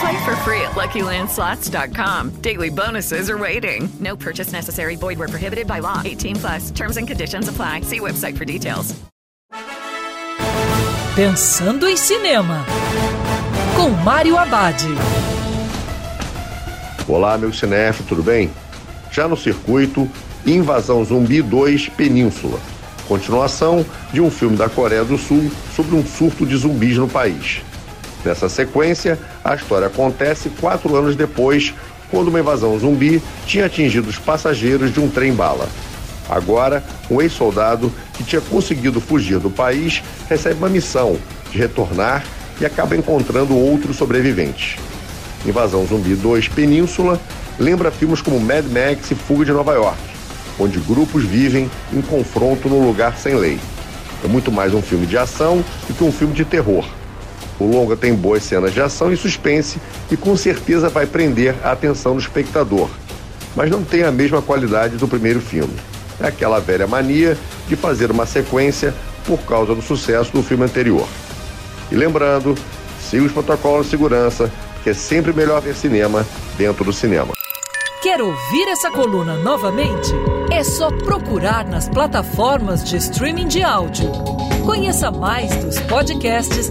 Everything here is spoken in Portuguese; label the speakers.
Speaker 1: Play for free at LuckyLandSlots.com. Daily bonuses are waiting. No purchase necessary. Void where prohibited by law. 18 plus. Terms and conditions apply. See website for details.
Speaker 2: Pensando em Cinema, com Mário Abad.
Speaker 3: Olá, meu cinef, tudo bem? Já no circuito, Invasão Zumbi 2 Península. Continuação de um filme da Coreia do Sul sobre um surto de zumbis no país. Nessa sequência, a história acontece quatro anos depois, quando uma invasão zumbi tinha atingido os passageiros de um trem-bala. Agora, um ex-soldado que tinha conseguido fugir do país recebe uma missão de retornar e acaba encontrando outros sobreviventes. Invasão Zumbi 2 Península lembra filmes como Mad Max e Fuga de Nova York, onde grupos vivem em confronto no lugar sem lei. É muito mais um filme de ação do que um filme de terror. O longa tem boas cenas de ação e suspense e com certeza vai prender a atenção do espectador, mas não tem a mesma qualidade do primeiro filme. É aquela velha mania de fazer uma sequência por causa do sucesso do filme anterior. E lembrando, siga os protocolos de segurança, que é sempre melhor ver cinema dentro do cinema.
Speaker 2: Quer ouvir essa coluna novamente? É só procurar nas plataformas de streaming de áudio. Conheça mais dos podcasts